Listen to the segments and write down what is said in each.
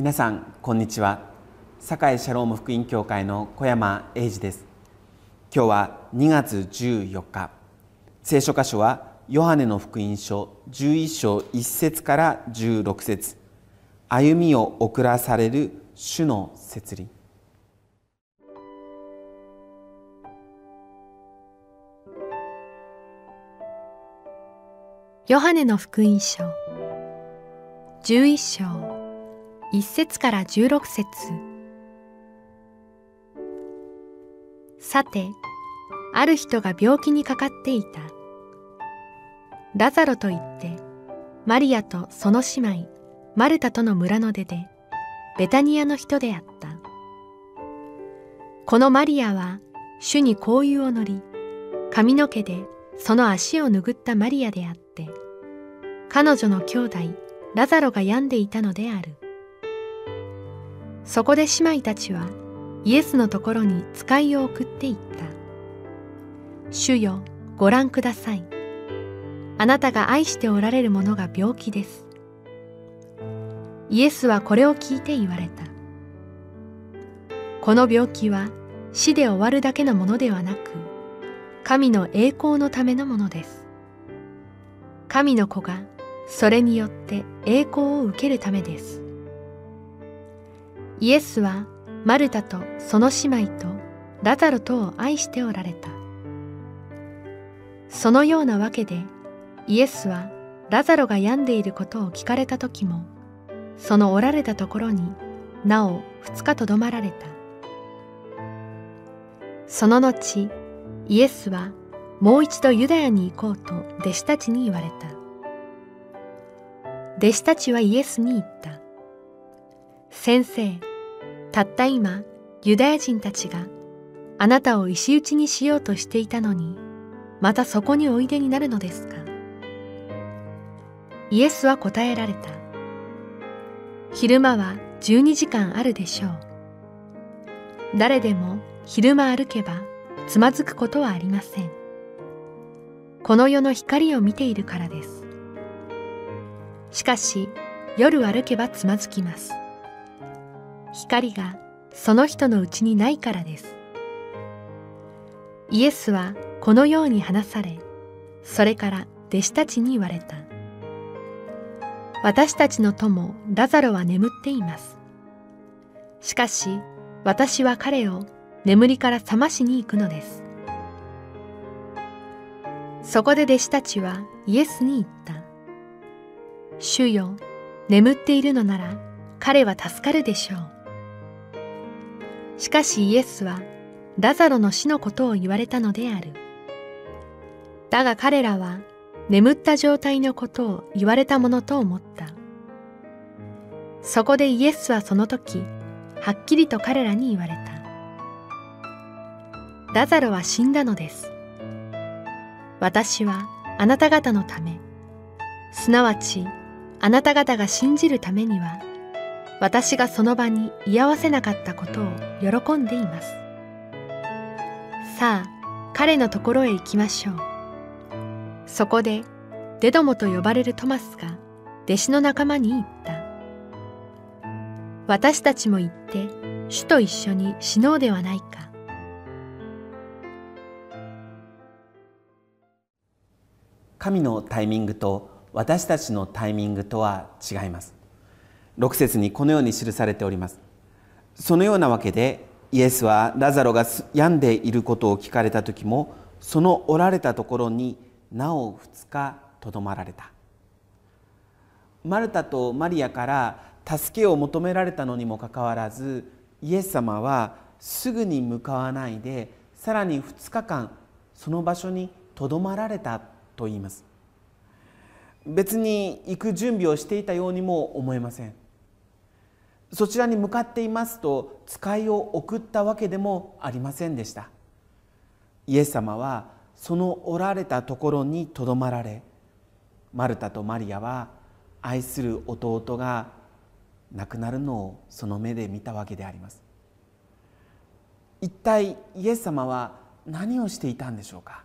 皆さんこんにちは。堺シャローム福音教会の小山英二です。今日は2月14日。聖書箇所はヨハネの福音書11章1節から16節。歩みを遅らされる主の摂理。ヨハネの福音書11章。1節から16節。さてある人が病気にかかっていた。ラザロといってマリアとその姉妹マルタとの村の出でベタニアの人であった。このマリアは主に香油を塗り髪の毛でその足を拭ったマリアであって彼女の兄弟ラザロが病んでいたのである。そこで姉妹たちはイエスのところに使いを送っていった。主よご覧ください。あなたが愛しておられる者が病気です。イエスはこれを聞いて言われた。この病気は死で終わるだけのものではなく神の栄光のためのものです。神の子がそれによって栄光を受けるためです。イエスはマルタとその姉妹とラザロとを愛しておられた。そのようなわけでイエスはラザロが病んでいることを聞かれた時もそのおられたところになお二日とどまられた。その後イエスはもう一度ユダヤに行こうと弟子たちに言われた。弟子たちはイエスに言った。先生たった今ユダヤ人たちがあなたを石打ちにしようとしていたのにまたそこにおいでになるのですか？イエスは答えられた。昼間は12時間あるでしょう。誰でも昼間歩けばつまずくことはありません。この世の光を見ているからです。しかし夜歩けばつまずきます。光がその人のうちにないからです。イエスはこのように話されそれから弟子たちに言われた。私たちの友ラザロは眠っています。しかし私は彼を眠りから覚ましに行くのです。そこで弟子たちはイエスに言った。主よ眠っているのなら彼は助かるでしょう。しかしイエスはラザロの死のことを言われたのである。だが彼らは眠った状態のことを言われたものと思った。そこでイエスはその時、はっきりと彼らに言われた。ラザロは死んだのです。私はあなた方のため、すなわちあなた方が信じるためには、私がその場に居合わせなかったことを喜んでいます。さあ、彼のところへ行きましょう。そこで、デドモと呼ばれるトマスが弟子の仲間に言った。私たちも行って主と一緒に死のうではないか。神のタイミングと私たちのタイミングとは違います6節にこのように記されております。そのようなわけでイエスはラザロが病んでいることを聞かれた時もそのおられたところになお2日とどまられた。マルタとマリアから助けを求められたのにもかかわらずイエス様はすぐに向かわないでさらに2日間その場所にとどまられたと言います。別に行く準備をしていたようにも思えません。そちらに向かっていますと使いを送ったわけでもありませんでした。イエス様はそのおられたところにとどまられマルタとマリアは愛する弟が亡くなるのをその目で見たわけであります。一体イエス様は何をしていたんでしょうか？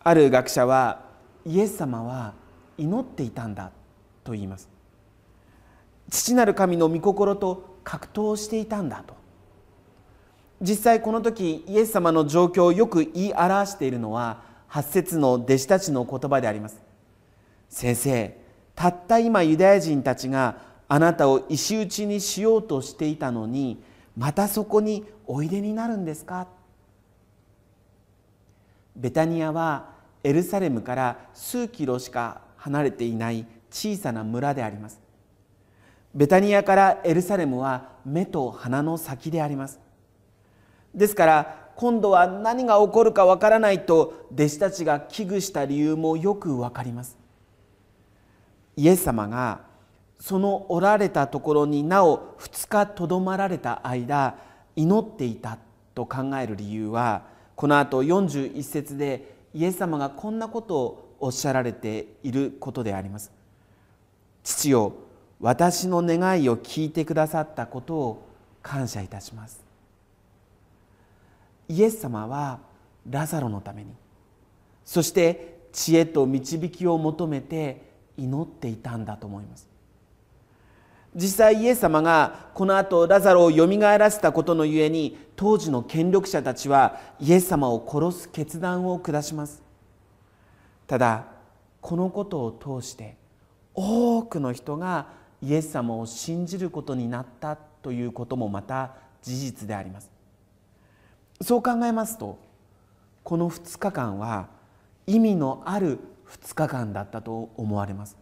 ある学者はイエス様は祈っていたんだと言います。父なる神の御心と格闘していたんだと。実際この時イエス様の状況をよく言い表しているのは8節の弟子たちの言葉であります。先生たった今ユダヤ人たちがあなたを石打ちにしようとしていたのにまたそこにおいでになるんですか？ベタニアはエルサレムから数キロしか離れていない小さな村であります。ベタニアからエルサレムは目と鼻の先であります。ですから今度は何が起こるかわからないと弟子たちが危惧した理由もよくわかります。イエス様がそのおられたところになお2日とどまられた間祈っていたと考える理由はこのあと41節でイエス様がこんなことをおっしゃられていることであります。父よ私の願いを聞いてくださったことを感謝いたします。イエス様はラザロのためにそして知恵と導きを求めて祈っていたんだと思います。実際イエス様がこの後ラザロをよみがえらせたことのゆえに当時の権力者たちはイエス様を殺す決断を下します。ただこのことを通して多くの人がイエス様を信じることになったということもまた事実であります。そう考えますとこの2日間は意味のある2日間だったと思われます。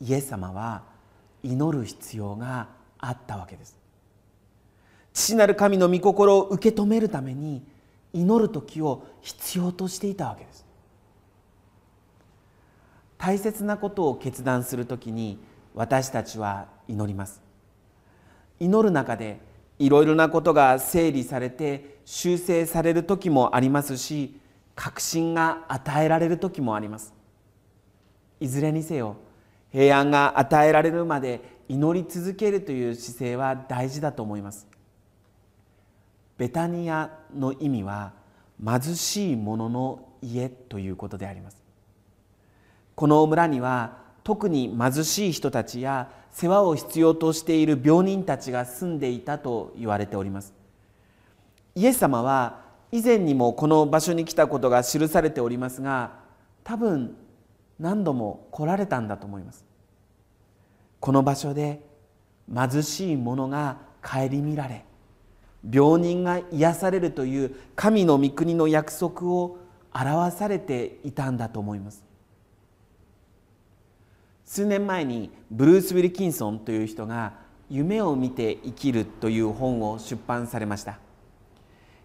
イエス様は祈る必要があったわけです。父なる神の御心を受け止めるために祈る時を必要としていたわけです。大切なことを決断する時に私たちは祈ります。祈る中でいろいろなことが整理されて修正される時もありますし確信が与えられる時もあります。いずれにせよ平安が与えられるまで祈り続けるという姿勢は大事だと思います。ベタニアの意味は貧しい者の家ということであります。この村には特に貧しい人たちや世話を必要としている病人たちが住んでいたと言われております。イエス様は以前にもこの場所に来たことが記されておりますが多分何度も来られたんだと思います。この場所で貧しい者が顧みられ病人が癒されるという神の御国の約束を表されていたんだと思います。数年前にブルース・ウィルキンソンという人が「夢を見て生きる」という本を出版されました。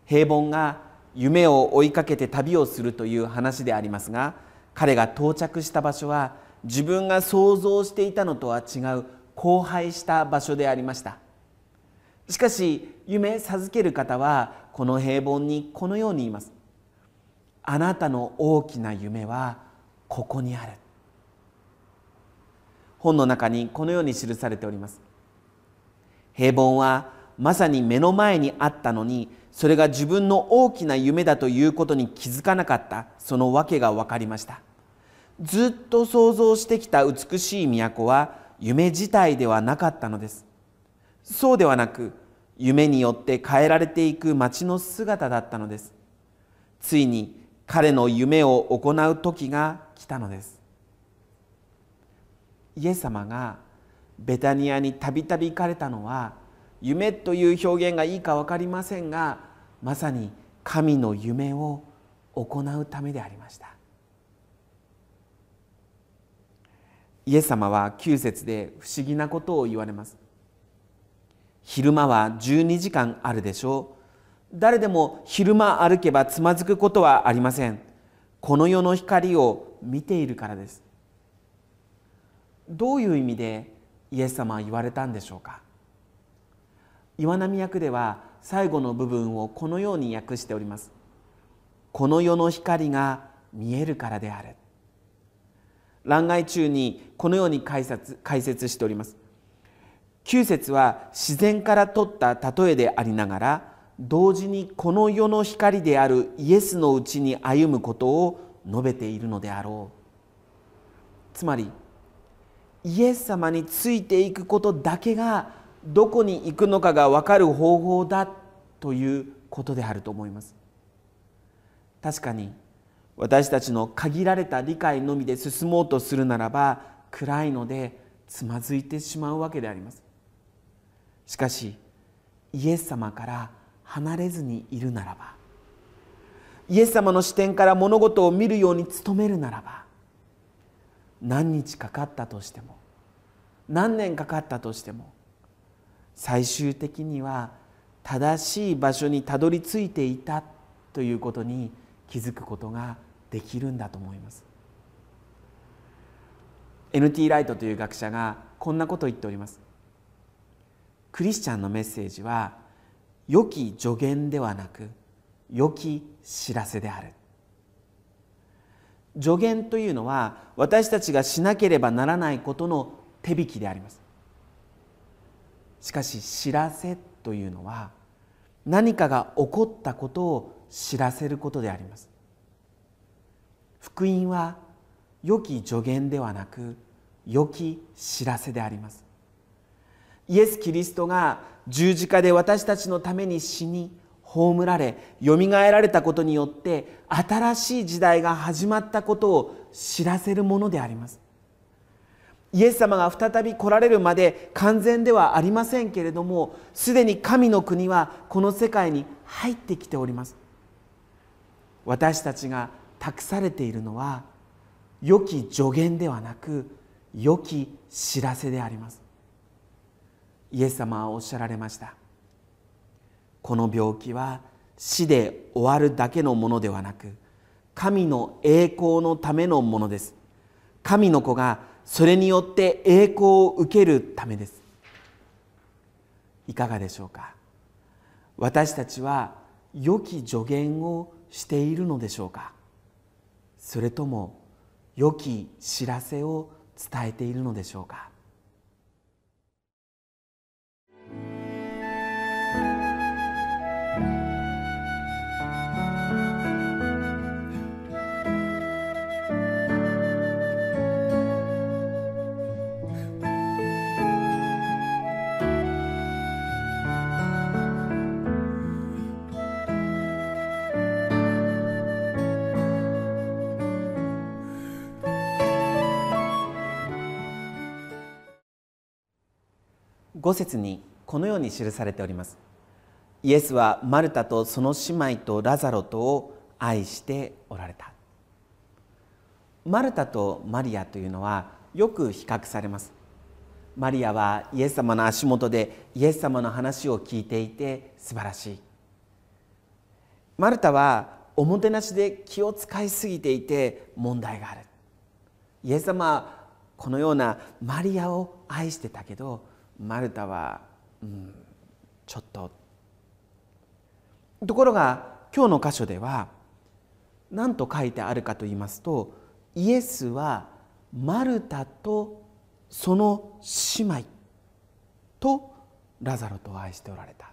平凡が夢を追いかけて旅をするという話でありますが彼が到着した場所は自分が想像していたのとは違う荒廃した場所でありました。しかし夢授ける方はこの平凡にこのように言います。あなたの大きな夢はここにある。本の中にこのように記されております。平凡はまさに目の前にあったのにそれが自分の大きな夢だということに気づかなかったその訳が分かりました。ずっと想像してきた美しい都は夢自体ではなかったのです。そうではなく夢によって変えられていく街の姿だったのです。ついに彼の夢を行う時が来たのです。イエス様がベタニアにたびたび行かれたのは夢という表現がいいか分かりませんがまさに神の夢を行うためでありました。イエス様は9節で不思議なことを言われます。昼間は12時間あるでしょう。誰でも昼間歩けばつまずくことはありません。この世の光を見ているからです。どういう意味でイエス様は言われたんでしょうか？岩波役では最後の部分をこのように訳しております。この世の光が見えるからである。欄外中にこのように解説解説しております。9節は自然から取った例えでありながら同時にこの世の光であるイエスのうちに歩むことを述べているのであろう。つまりイエス様についていくことだけがどこに行くのかが分かる方法だということであると思います。確かに私たちの限られた理解のみで進もうとするならば暗いのでつまずいてしまうわけであります。しかしイエス様から離れずにいるならばイエス様の視点から物事を見るように努めるならば何日かかったとしても何年かかったとしても最終的には正しい場所にたどり着いていたということに気づくことができるんだと思います。NT ライトという学者がこんなことを言っております。クリスチャンのメッセージは良き助言ではなく良き知らせである。助言というのは私たちがしなければならないことの手引きであります。しかし知らせというのは何かが起こったことを知らせることであります。福音は良き助言ではなく良き知らせであります。イエス・キリストが十字架で私たちのために死に葬られよみがえられたことによって新しい時代が始まったことを知らせるものであります。イエス様が再び来られるまで完全ではありませんけれどもすでに神の国はこの世界に入ってきております。私たちが託されているのは良き助言ではなく良き知らせであります。イエス様はおっしゃられました。この病気は死で終わるだけのものではなく神の栄光のためのものです。神の子がそれによって栄光を受けるためです。いかがでしょうか？私たちは良き助言をしているのでしょうか？それとも良き知らせを伝えているのでしょうか？5節にこのように記されております。イエスはマルタとその姉妹とラザロとを愛しておられた。マルタとマリアというのはよく比較されます。マリアはイエス様の足元でイエス様の話を聞いていて素晴らしい。マルタはおもてなしで気を使いすぎていて問題がある。イエス様はこのようなマリアを愛してたけどマルタは、うん、ちょっと。ところが今日の箇所では何と書いてあるかと言いますとイエスはマルタとその姉妹とラザロと愛しておられた。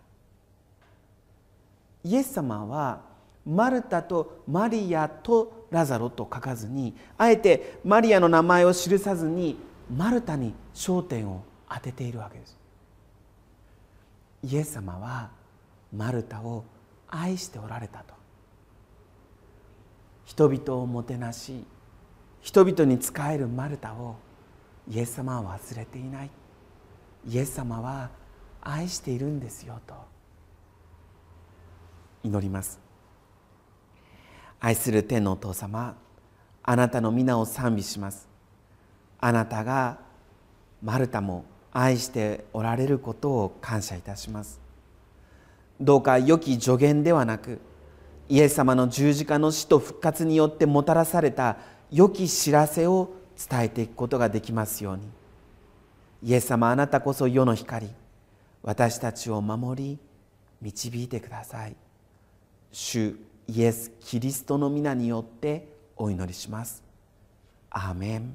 イエス様はマルタとマリアとラザロと書かずにあえてマリアの名前を記さずにマルタに焦点を当てているわけです。イエス様はマルタを愛しておられたと。人々をもてなし人々に仕えるマルタをイエス様は忘れていない。イエス様は愛しているんですよと。祈ります。愛する天のお父様あなたの皆を賛美します。あなたがマルタも愛しておられることを感謝いたします。どうか良き助言ではなくイエス様の十字架の死と復活によってもたらされた良き知らせを伝えていくことができますように。イエス様あなたこそ世の光私たちを守り導いてください。主イエス・キリストの皆によってお祈りします。アーメン。